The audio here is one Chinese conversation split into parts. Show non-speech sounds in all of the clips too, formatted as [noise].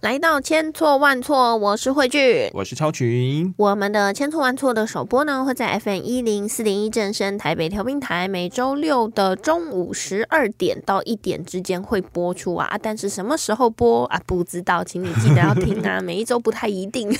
来到千错万错，我是慧聚，我是超群。我们的千错万错的首播呢，会在 FM 一零四零一正声台北调频台，每周六的中午十二点到一点之间会播出啊。但是什么时候播啊？不知道，请你记得要听啊。[laughs] 每一周不太一定，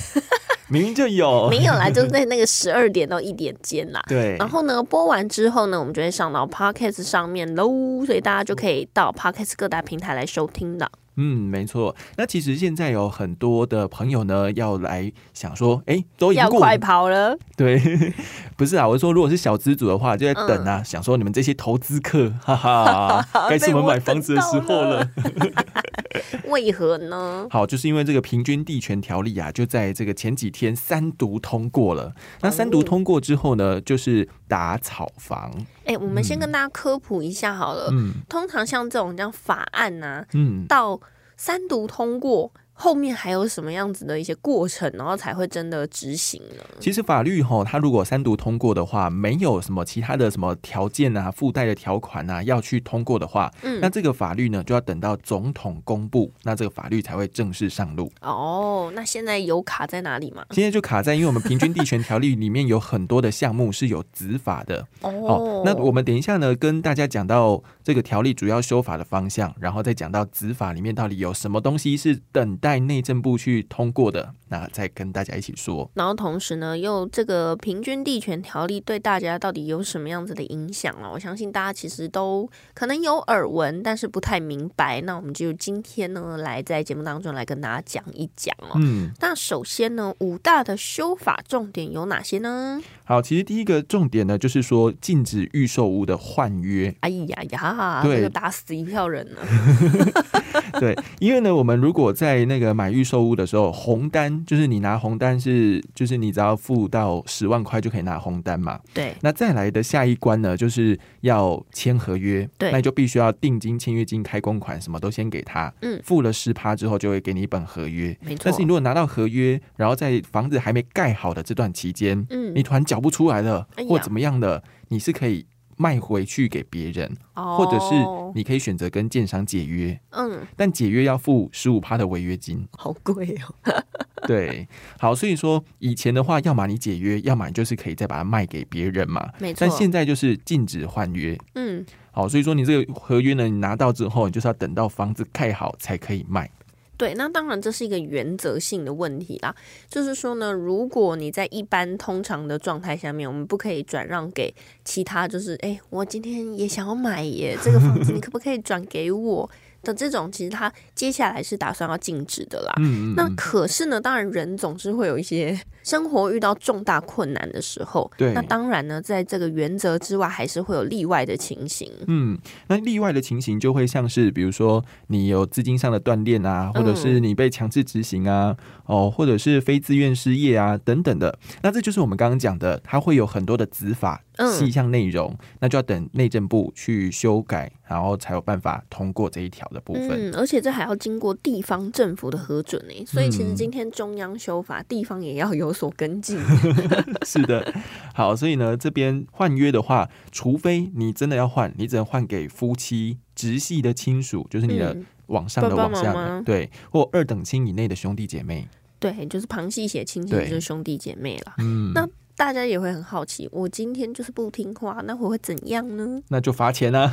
明明就有，没有啦，就在那个十二点到一点间啦。对。然后呢，播完之后呢，我们就会上到 Podcast 上面喽，所以大家就可以到 Podcast 各大平台来收听的。嗯，没错。那其实现在有很多的朋友呢，要来想说，哎，都已经快跑了。对，[laughs] 不是啊，我是说，如果是小资主的话，就在等啊，想说你们这些投资客，哈哈，[laughs] 该是我们买房子的时候了。[laughs] 为何呢？好，就是因为这个平均地权条例啊，就在这个前几天三读通过了。那三读通过之后呢，就是打草房。哎，我们先跟大家科普一下好了。嗯，通常像这种这样法案啊，嗯，到三读通过。后面还有什么样子的一些过程，然后才会真的执行呢？其实法律哈，它如果三读通过的话，没有什么其他的什么条件啊、附带的条款啊要去通过的话，嗯，那这个法律呢就要等到总统公布，那这个法律才会正式上路。哦，那现在有卡在哪里吗？现在就卡在，因为我们平均地权条例里面有很多的项目是有执法的。[laughs] 哦，那我们等一下呢，跟大家讲到这个条例主要修法的方向，然后再讲到执法里面到底有什么东西是等待。在内政部去通过的，那再跟大家一起说。然后同时呢，又这个平均地权条例对大家到底有什么样子的影响啊？我相信大家其实都可能有耳闻，但是不太明白。那我们就今天呢，来在节目当中来跟大家讲一讲哦。嗯，那首先呢，五大的修法重点有哪些呢？好，其实第一个重点呢，就是说禁止预售屋的换约。哎呀呀，这个打死一票人呢。[laughs] 对，因为呢，我们如果在那个买预售屋的时候，红单就是你拿红单是，就是你只要付到十万块就可以拿红单嘛。对。那再来的下一关呢，就是要签合约。对。那就必须要定金、签约金、开工款，什么都先给他。嗯。付了十趴之后，就会给你一本合约。没错。但是你如果拿到合约，然后在房子还没盖好的这段期间，嗯，你突然缴不出来了，或怎么样的，你是可以。卖回去给别人，或者是你可以选择跟建商解约，嗯，但解约要付十五趴的违约金，好贵哦。[laughs] 对，好，所以说以前的话，要么你解约，要么你就是可以再把它卖给别人嘛，没错。但现在就是禁止换约，嗯，好，所以说你这个合约呢，你拿到之后，你就是要等到房子盖好才可以卖。对，那当然这是一个原则性的问题啦。就是说呢，如果你在一般通常的状态下面，我们不可以转让给其他，就是哎，我今天也想要买耶，这个房子你可不可以转给我？的这种，其实他接下来是打算要禁止的啦。嗯嗯那可是呢，当然人总是会有一些生活遇到重大困难的时候。对。那当然呢，在这个原则之外，还是会有例外的情形。嗯。那例外的情形就会像是，比如说你有资金上的断裂啊，或者是你被强制执行啊，哦，或者是非自愿失业啊等等的。那这就是我们刚刚讲的，它会有很多的执法。细项内容，那就要等内政部去修改，然后才有办法通过这一条的部分。嗯，而且这还要经过地方政府的核准呢。所以其实今天中央修法，地方也要有所跟进。[laughs] 是的，好，所以呢，这边换约的话，除非你真的要换，你只能换给夫妻直系的亲属，就是你的往上的往下，对，或二等亲以内的兄弟姐妹。对，就是旁系血亲戚，就是兄弟姐妹了。嗯，那。大家也会很好奇，我今天就是不听话，那我会怎样呢？那就罚钱啊！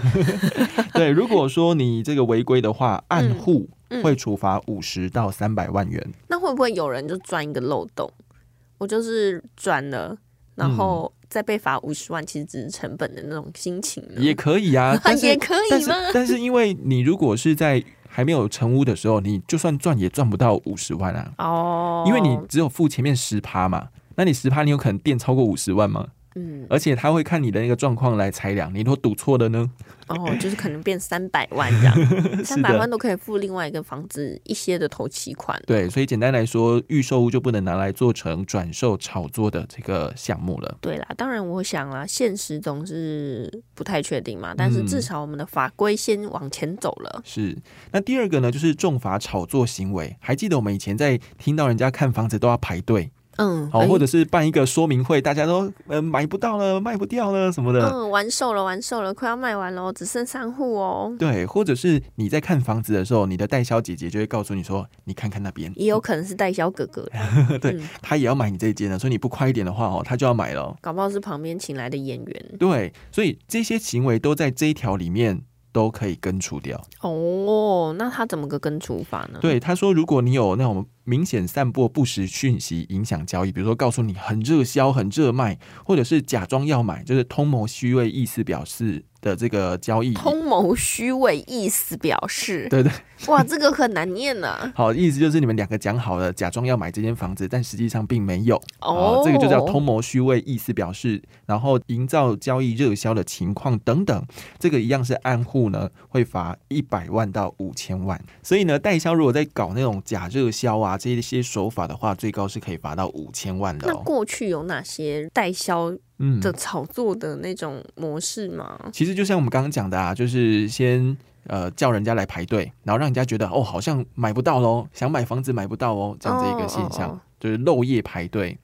[laughs] 对，如果说你这个违规的话，按户会处罚五十到三百万元。那会不会有人就钻一个漏洞？我就是转了，然后再被罚五十万，其实只是成本的那种心情。也可以啊，[laughs] 也可以吗？但是因为你如果是在还没有成屋的时候，你就算赚也赚不到五十万啊！哦，因为你只有付前面十趴嘛。那你十趴，你有可能垫超过五十万吗？嗯，而且他会看你的那个状况来裁量。你如果赌错了呢？哦，就是可能变三百万这样，[laughs] 三百万都可以付另外一个房子一些的头期款。对，所以简单来说，预售屋就不能拿来做成转售炒作的这个项目了。对啦，当然我想啦，现实总是不太确定嘛，但是至少我们的法规先往前走了。是，那第二个呢，就是重罚炒作行为。还记得我们以前在听到人家看房子都要排队。嗯，好，或者是办一个说明会，大家都呃买不到了，卖不掉了什么的。嗯，完售了，完售了，快要卖完了，只剩三户哦。对，或者是你在看房子的时候，你的代销姐姐就会告诉你说：“你看看那边。”也有可能是代销哥哥，[laughs] 对他也要买你这一间的，所以你不快一点的话哦，他就要买了。搞不好是旁边请来的演员。对，所以这些行为都在这一条里面。都可以根除掉哦，那他怎么个根除法呢？对，他说，如果你有那种明显散播不实讯息，影响交易，比如说告诉你很热销、很热卖，或者是假装要买，就是通谋虚伪意思表示。的这个交易，通谋虚伪意思表示，[laughs] 对对，哇，这个很难念呢。[laughs] 好，意思就是你们两个讲好了，假装要买这间房子，但实际上并没有。哦，这个就叫通谋虚伪意思表示，然后营造交易热销的情况等等，这个一样是按户呢会罚一百万到五千万。所以呢，代销如果在搞那种假热销啊这些手法的话，最高是可以罚到五千万的。那过去有哪些代销？嗯的炒作的那种模式吗？其实就像我们刚刚讲的啊，就是先呃叫人家来排队，然后让人家觉得哦好像买不到喽，想买房子买不到哦，这样子一个现象，就是漏夜排队，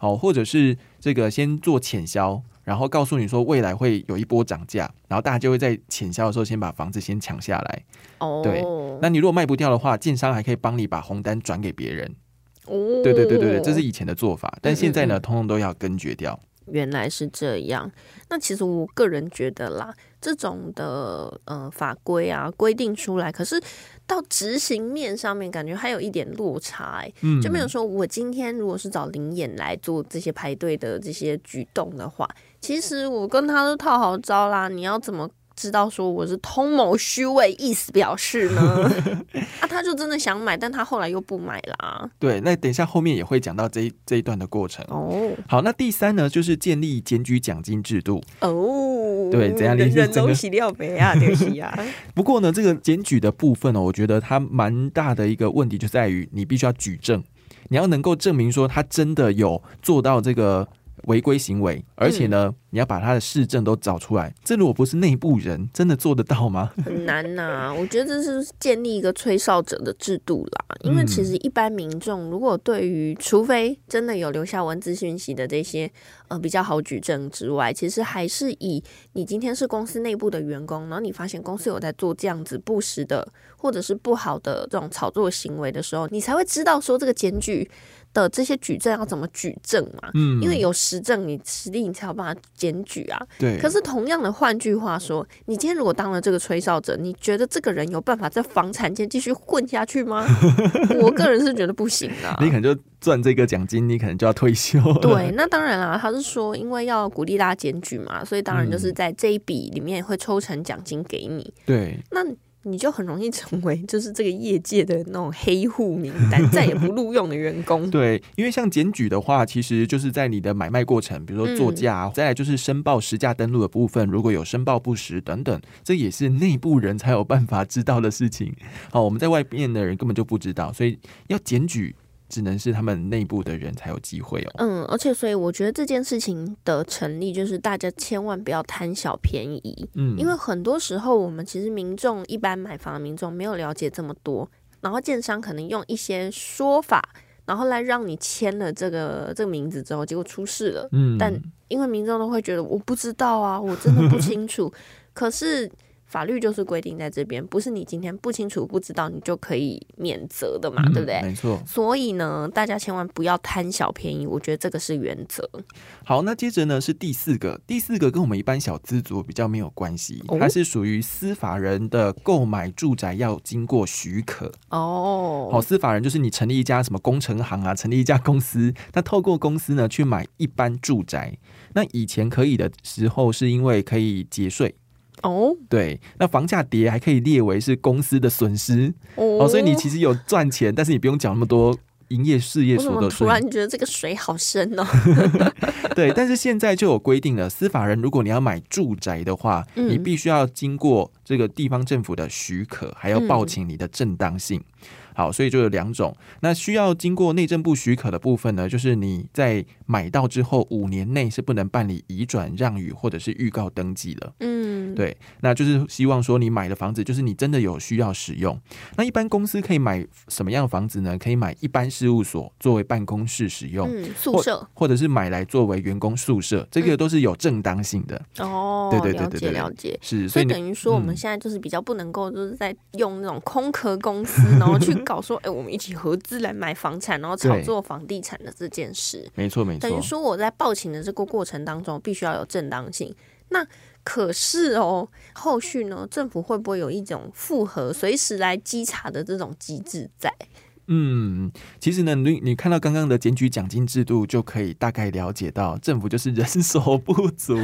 哦，或者是这个先做潜销，然后告诉你说未来会有一波涨价，然后大家就会在潜销的时候先把房子先抢下来。哦，对，那你如果卖不掉的话，建商还可以帮你把红单转给别人。哦，对对对对对，这是以前的做法，但现在呢，通通都要根绝掉。原来是这样，那其实我个人觉得啦，这种的呃法规啊规定出来，可是到执行面上面，感觉还有一点落差，哎，就没有说我今天如果是找林演来做这些排队的这些举动的话，其实我跟他都套好招啦，你要怎么？知道说我是通谋虚伪意思表示呢，[laughs] 啊，他就真的想买，但他后来又不买啦。对，那等一下后面也会讲到这一这一段的过程哦。好，那第三呢，就是建立检举奖金制度哦。对，怎样？人都洗掉没啊？对不啊。[laughs] 不过呢，这个检举的部分呢，我觉得它蛮大的一个问题就在于你必须要举证，你要能够证明说他真的有做到这个。违规行为，而且呢，你要把他的市政都找出来。这如果不是内部人，真的做得到吗？很难呐。[laughs] 我觉得这是建立一个吹哨者的制度啦。因为其实一般民众如果对于，除非真的有留下文字讯息的这些，呃，比较好举证之外，其实还是以你今天是公司内部的员工，然后你发现公司有在做这样子不实的或者是不好的这种炒作行为的时候，你才会知道说这个检举。的这些举证要怎么举证嘛？嗯，因为有实证，你实力你才有办法检举啊。对。可是同样的，换句话说，你今天如果当了这个吹哨者，你觉得这个人有办法在房产界继续混下去吗？[laughs] 我个人是觉得不行啊。你可能就赚这个奖金，你可能就要退休。对，那当然啦，他是说，因为要鼓励大家检举嘛，所以当然就是在这一笔里面会抽成奖金给你。对。那。你就很容易成为就是这个业界的那种黑户名单，再也不录用的员工。[laughs] 对，因为像检举的话，其实就是在你的买卖过程，比如说作价，再来就是申报实价登录的部分，如果有申报不实等等，这也是内部人才有办法知道的事情。好，我们在外面的人根本就不知道，所以要检举。只能是他们内部的人才有机会哦。嗯，而且所以我觉得这件事情的成立，就是大家千万不要贪小便宜。嗯，因为很多时候我们其实民众一般买房的民众没有了解这么多，然后建商可能用一些说法，然后来让你签了这个这个名字之后，结果出事了。嗯，但因为民众都会觉得我不知道啊，我真的不清楚。[laughs] 可是。法律就是规定在这边，不是你今天不清楚不知道你就可以免责的嘛，对不对？没错。所以呢，大家千万不要贪小便宜，我觉得这个是原则。好，那接着呢是第四个，第四个跟我们一般小资族比较没有关系，它是属于司法人的购买住宅要经过许可哦。好，司法人就是你成立一家什么工程行啊，成立一家公司，那透过公司呢去买一般住宅，那以前可以的时候是因为可以节税。哦，对，那房价跌还可以列为是公司的损失哦，所以你其实有赚钱，但是你不用缴那么多。营业事业所得税。突然觉得这个水好深哦？[laughs] [laughs] 对，但是现在就有规定了，司法人如果你要买住宅的话，嗯你必须要经过这个地方政府的许可，还要报请你的正当性。好，所以就有两种。那需要经过内政部许可的部分呢，就是你在买到之后五年内是不能办理移转、让与或者是预告登记的。嗯，对，那就是希望说你买的房子，就是你真的有需要使用。那一般公司可以买什么样的房子呢？可以买一般事务所作为办公室使用，嗯，宿舍或者是买来作为员工宿舍，这个都是有正当性的。哦，对对对对对了解。是，所以等于说，我们嗯现在就是比较不能够，就是在用那种空壳公司，然后去搞说，哎、我们一起合资来买房产，然后炒作房地产的这件事。没错没错，等于说，我在报请的这个过程当中，必须要有正当性。那可是哦，后续呢，政府会不会有一种复合、随时来稽查的这种机制在？嗯，其实呢，你你看到刚刚的检举奖金制度，就可以大概了解到政府就是人手不足，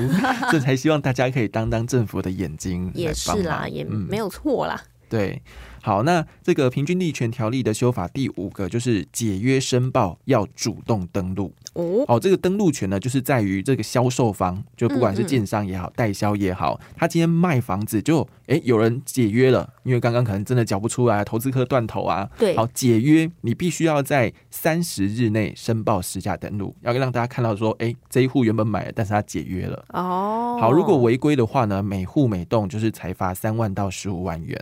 这才希望大家可以当当政府的眼睛也是啦，也嗯没有错啦。对，好，那这个平均地权条例的修法第五个就是解约申报要主动登录。哦，哦，这个登录权呢，就是在于这个销售方，就不管是建商也好，代销也好，他今天卖房子就诶有人解约了，因为刚刚可能真的缴不出来，投资客断头啊。对好，解约你必须要在三十日内申报实价登录，要让大家看到说，诶这一户原本买了，但是他解约了。哦，好，如果违规的话呢，每户每栋就是才罚三万到十五万元。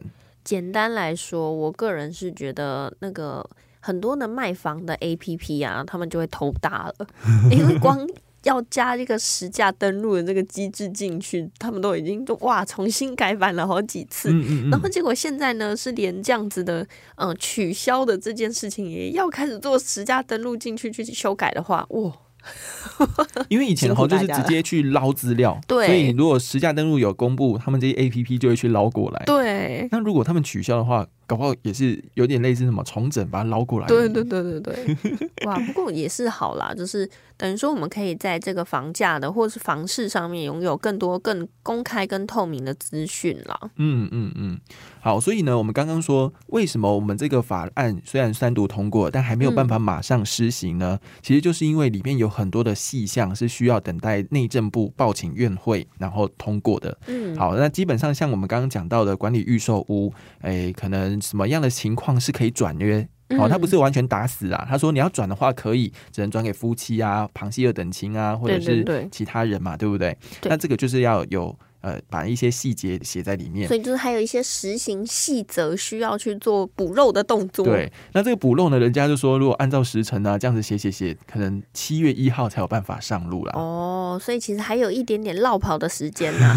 简单来说，我个人是觉得那个很多的卖房的 A P P 啊，他们就会头大了，[laughs] 因为光要加这个实价登录的这个机制进去，他们都已经都哇重新改版了好几次。嗯嗯嗯，然后结果现在呢，是连这样子的，呃，取消的这件事情也要开始做实价登录进去去修改的话，哇，[laughs] 因为以前辛苦哈就是直接去捞资料，对所以你如果实价登录有公布，他们这些 A P P 就会去捞过来。对，那如果他们取消的话，搞不好也是有点类似什么重整，把它捞过来。对对对对对，[laughs] 哇！不过也是好啦，就是等于说我们可以在这个房价的或是房市上面拥有更多、更公开、跟透明的资讯啦。嗯嗯嗯，好，所以呢，我们刚刚说，为什么我们这个法案虽然三读通过，但还没有办法马上施行呢？其实就是因为里面有很多的细项是需要等待内政部报请院会然后通过的。嗯，好，那基本上像我们刚刚讲到的管理预售屋，诶，可能什么样的情况是可以转约？嗯哦，他不是完全打死啊，他说你要转的话可以，只能转给夫妻啊、旁系二等亲啊，或者是其他人嘛，对不对？对那这个就是要有呃，把一些细节写在里面所。以就是还有一些实行细则需要去做补漏的动作。对，那这个补漏呢，人家就说，如果按照时辰啊，这样子写写写，可能七月一号才有办法上路啦。哦，所以其实还有一点点落跑的时间呢、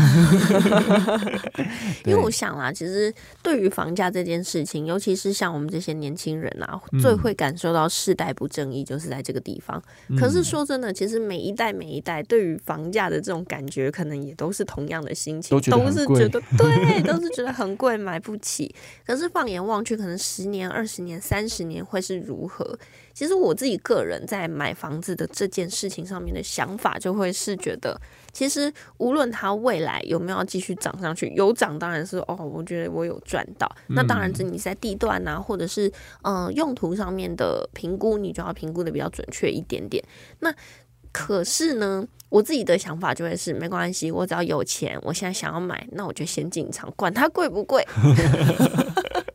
[laughs] 因为我想啦，其实对于房价这件事情，尤其是像我们这些年轻人啊，嗯最会感受到世代不正义，就是在这个地方。可是嗯说真的，其实每一代每一代对于房价的这种感觉，可能也都是同样的心情，都是觉得对，都是觉得很贵，买不起。可是放眼望去，可能十年、二十年、三十年会是如何？其实我自己个人在买房子的这件事情上面的想法，就会是觉得，其实无论它未来有没有继续涨上去，有涨当然是哦，我觉得我有赚到。那当然，这你在地段啊，或者是呃用途上面的评估，你就要评估的比较准确一点点。那可是呢，我自己的想法就会是没关系，我只要有钱，我现在想要买，那我就先进场，管它贵不贵。[laughs]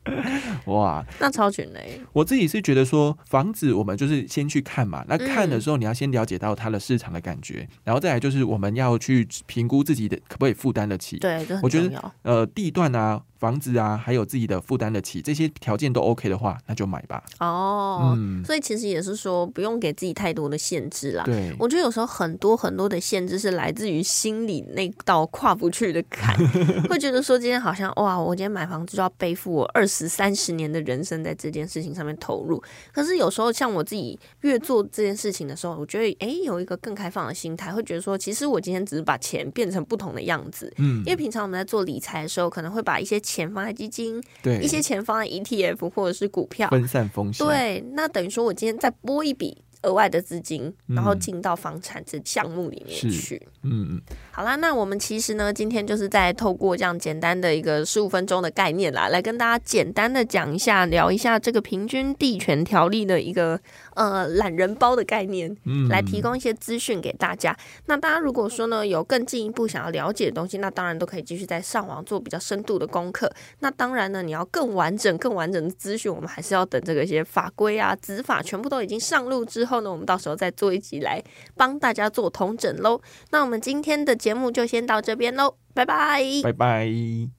[laughs] 哇，那超群嘞，我自己是觉得说，房子我们就是先去看嘛。那看嗯的时候，你要先了解到它的市场的感觉，然后再来就是我们要去评估自己的可不可以负担得起。对，我觉得。呃，地段啊、房子啊，还有自己的负担得起，这些条件都 OK 的话，那就买吧。哦，嗯，所以其实也是说，不用给自己太多的限制啦。对，我觉得有时候很多很多的限制是来自于心里那道跨不去的坎，[laughs] 会觉得说今天好像哇，我今天买房子就要背负我二十三十年的人生在这件事情上面投入。可是有时候像我自己越做这件事情的时候，我觉得哎有一个更开放的心态，会觉得说其实我今天只是把钱变成不同的样子。嗯因，为平常我们在做理财的时候，可能会把一些钱放在基金，对，一些钱放在 ETF 或者是股票，分散风险。，对，那等于说我今天再拨一笔额外的资金，然后进到房产这项目里面去。嗯嗯，好啦，那我们其实呢，今天就是在透过这样简单的一个十五分钟的概念啦，来跟大家简单的讲一下，聊一下这个平均地权条例的一个呃懒人包的概念，嗯，来提供一些资讯给大家。那大家如果说呢有更进一步想要了解的东西，那当然都可以继续在上网做比较深度的功课。那当然呢，你要更完整、更完整的资讯，我们还是要等这个一些法规啊、执法全部都已经上路之后呢，我们到时候再做一集来帮大家做同整喽。那我们今天的节目就先到这边喽，拜拜，拜拜。